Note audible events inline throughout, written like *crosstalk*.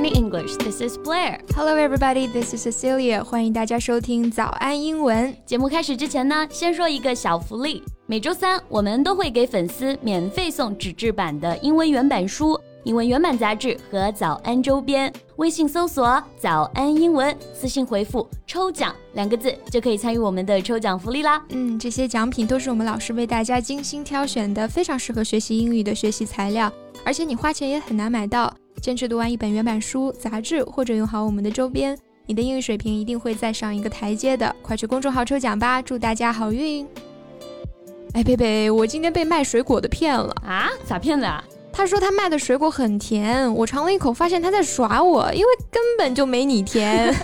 Morning English. This is Blair. Hello, everybody. This is Cecilia. 欢迎大家收听早安英文。节目开始之前呢，先说一个小福利。每周三我们都会给粉丝免费送纸质版的英文原版书、英文原版杂志和早安周边。微信搜索“早安英文”，私信回复“抽奖”两个字就可以参与我们的抽奖福利啦。嗯，这些奖品都是我们老师为大家精心挑选的，非常适合学习英语的学习材料。而且你花钱也很难买到。坚持读完一本原版书、杂志，或者用好我们的周边，你的英语水平一定会再上一个台阶的。快去公众号抽奖吧，祝大家好运！哎，贝贝，我今天被卖水果的骗了啊？咋骗的啊？他说他卖的水果很甜，我尝了一口，发现他在耍我，因为根本就没你甜。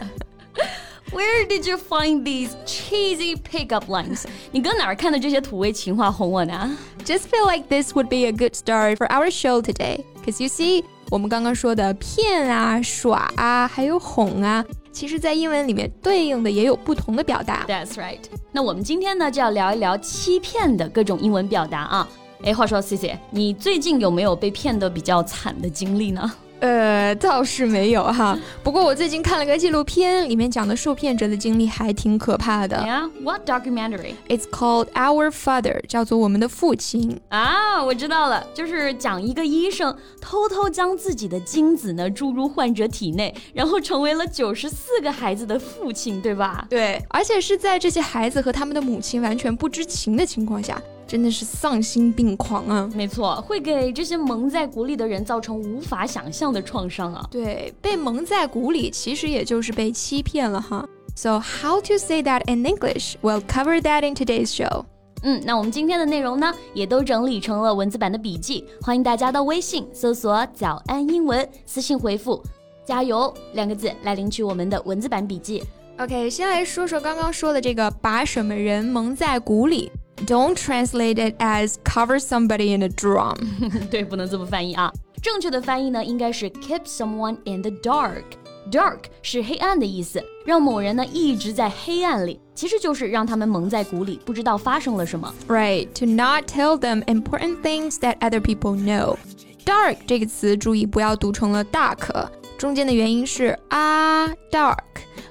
*laughs* Where did you find these cheesy pickup lines？你搁哪儿看的这些土味情话哄我呢？Just feel like this would be a good start for our show today, cause you see，我们刚刚说的骗啊、耍啊，还有哄啊，其实在英文里面对应的也有不同的表达。That's right。那我们今天呢就要聊一聊欺骗的各种英文表达啊。哎，话说 C C，你最近有没有被骗的比较惨的经历呢？呃，倒是没有哈。*laughs* 不过我最近看了个纪录片，里面讲的受骗者的经历还挺可怕的。Yeah，what documentary? It's called Our Father，叫做我们的父亲。啊，我知道了，就是讲一个医生偷偷将自己的精子呢注入患者体内，然后成为了九十四个孩子的父亲，对吧？对，而且是在这些孩子和他们的母亲完全不知情的情况下。真的是丧心病狂啊！没错，会给这些蒙在鼓里的人造成无法想象的创伤啊！对，被蒙在鼓里，其实也就是被欺骗了哈。So how to say that in English? We'll cover that in today's show. 嗯，那我们今天的内容呢，也都整理成了文字版的笔记，欢迎大家到微信搜索“早安英文”，私信回复“加油”两个字来领取我们的文字版笔记。OK，先来说说刚刚说的这个把什么人蒙在鼓里。Don't translate it as cover somebody in a drum. *laughs* 对，不能这么翻译啊。正确的翻译呢，应该是 keep someone in the dark. Dark 是黑暗的意思，让某人呢一直在黑暗里，其实就是让他们蒙在鼓里，不知道发生了什么。Right, to not tell them important things that other people know. Dark 这个词注意不要读成了 dark，中间的元音是啊 dark，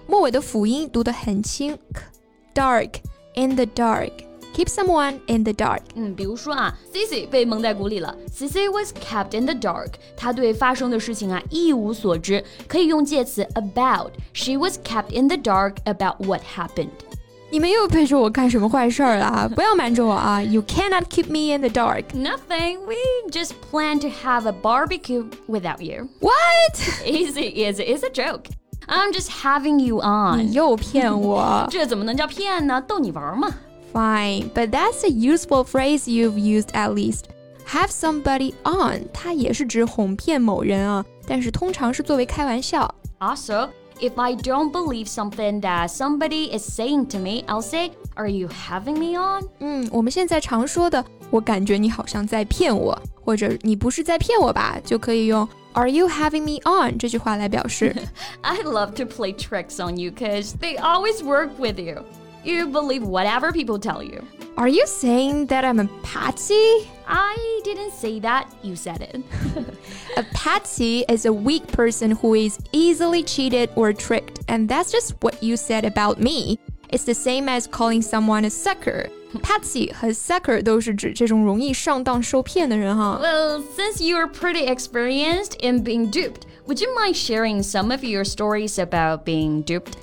末尾的辅音读得很轻，dark in the dark。 keep someone in the dark。嗯，比如说啊，Cici 被蒙在鼓里了。Cici was kept in the dark。她对发生的事情啊一无所知，可以用介词 about。She was kept in the dark about what happened。你们又背着我干什么坏事儿了？不要瞒着我啊！You cannot *laughs* keep me in the dark. Nothing. We just plan to have a barbecue without you. What? *laughs* Easy, easy. It's a joke. I'm just having you on. 你*laughs* 又骗我。这怎么能叫骗呢？逗你玩嘛。 fine, but that's a useful phrase you've used at least. Have somebody on，它也是指哄骗某人啊，但是通常是作为开玩笑。Also, if I don't believe something that somebody is saying to me, I'll say, "Are you having me on?" 嗯，我们现在常说的，我感觉你好像在骗我，或者你不是在骗我吧，就可以用 "Are you having me on?" 这句话来表示。I *laughs* love to play tricks on you because they always work with you. You believe whatever people tell you. Are you saying that I'm a patsy? I didn't say that, you said it. *laughs* a patsy is a weak person who is easily cheated or tricked, and that's just what you said about me. It's the same as calling someone a sucker. Patsy 和 sucker 都是指这种容易上当受骗的人哈。Well, since you're pretty experienced in being duped, would you mind sharing some of your stories about being duped?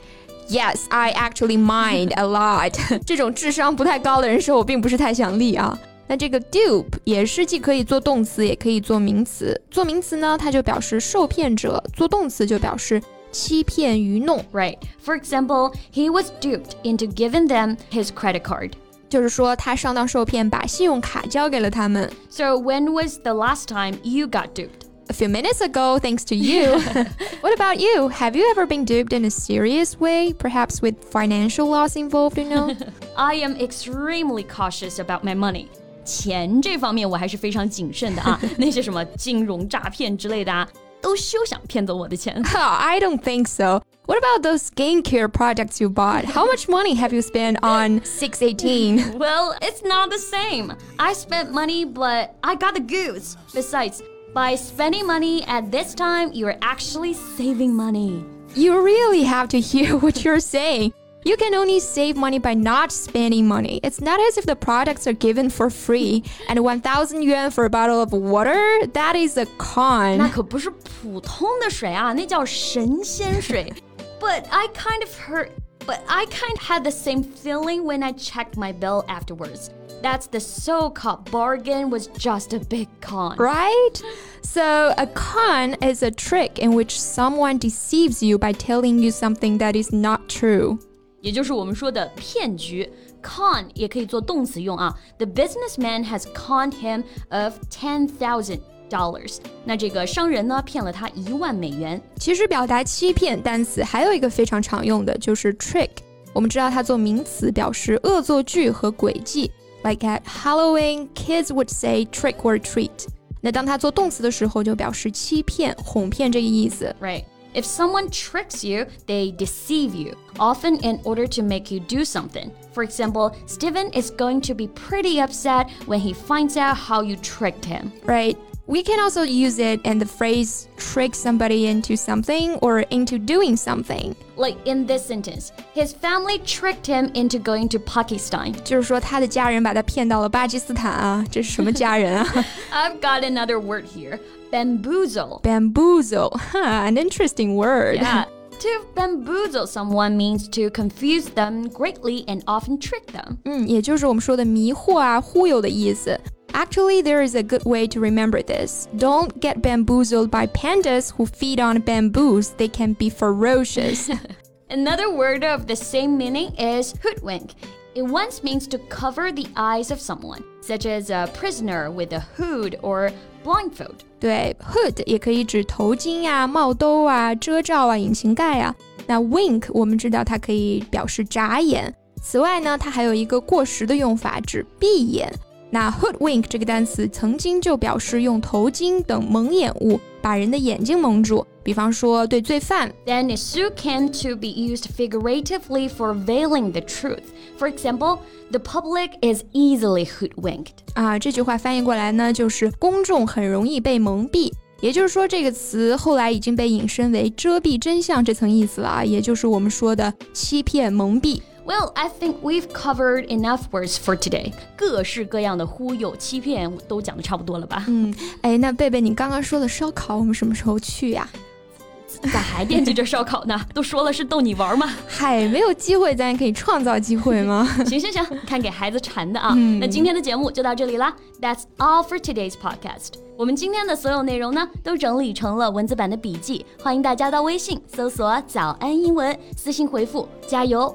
Yes, I actually mind a lot. 这种智商不太高的人说我并不是太想立啊。那这个 dupe *laughs* 也是既可以做动词，也可以做名词。做名词呢，它就表示受骗者；做动词就表示欺骗、愚弄。Right. For example, he was duped into giving them his credit card. 就是说他上当受骗，把信用卡交给了他们。So when was the last time you got duped? a few minutes ago, thanks to you. *laughs* what about you? Have you ever been duped in a serious way, perhaps with financial loss involved, you know? *laughs* I am extremely cautious about my money. 钱这方面我还是非常谨慎的啊，那些什么金融诈骗之类的啊，都休想骗走我的钱。I *laughs* don't think so. What about those skincare products you bought? How much money have you spent on 618? well, it's not the same. I spent money, but I got the goods. Besides, By spending money at this time, you're actually saving money. You really have to hear *laughs* what you're saying. You can only save money by not spending money. It's not as if the products are given for free. And 1000 yuan for a bottle of water, that is a con. 那可不是普通的水啊，那叫神仙水。but I kind of heard, but I kind of had the same feeling when I checked my bill afterwards. That's the so-called bargain was just a big con. Right? So, a con is a trick in which someone deceives you by telling you something that is not true. 也就是我们说的骗局。Con 也可以做动词用啊。The businessman has conned him of ten thousand dollars。那这个商人呢骗了他一万美元。其实表达欺骗单词还有一个非常常用的就是 trick。我们知道它做名词表示恶作剧和诡计。 Like at Halloween, kids would say trick or treat。那当它做动词的时候，就表示欺骗、哄骗这个意思。Right. If someone tricks you, they deceive you, often in order to make you do something. For example, Steven is going to be pretty upset when he finds out how you tricked him. Right. We can also use it in the phrase trick somebody into something or into doing something. Like in this sentence, his family tricked him into going to Pakistan. *laughs* 就是说他的家人把他骗到了巴基斯坦啊，这是什么家人啊 I've got another word here. Bamboozle. Bamboozle, huh, an interesting word. Yeah. To bamboozle someone means to confuse them greatly and often trick them. 嗯，也就是我们说的迷惑啊、忽悠的意思。 Actually, there is a good way to remember this. Don't get bamboozled by pandas who feed on bamboos. They can be ferocious. *laughs* Another word of the same meaning is hoodwink. It once means to cover the eyes of someone, such as a prisoner with a hood or blindfold. 对，hood 也可以指头巾呀、帽兜啊、遮罩啊、引擎盖啊。那 wink 我们知道它可以表示眨眼。此外呢，它还有一个过时的用法，指闭眼。 那 hoodwink 这个单词曾经就表示用头巾等蒙眼物把人的眼睛蒙住，比方说对罪犯。Then it soon came to be used figuratively for veiling the truth. For example, the public is easily hoodwinked. 啊，这句话翻译过来呢，就是公众很容易被蒙蔽。也就是说，这个词后来已经被引申为遮蔽真相这层意思了啊，也就是我们说的欺骗、蒙蔽。Well, I think we've covered enough words for today. 各式各样的忽悠、欺骗都讲的差不多了吧？嗯，哎，那贝贝，你刚刚说的烧烤，我们什么时候去呀？咋还惦记着烧烤呢？都说了是逗你玩嘛。嗨，没有机会，咱也可以创造机会吗？*laughs* 行行行，看给孩子馋的啊。那今天的节目就到这里啦。That's all for today's podcast。我们今天的所有内容呢，都整理成了文字版的笔记，欢迎大家到微信搜索“早安英文”，私信回复“加油”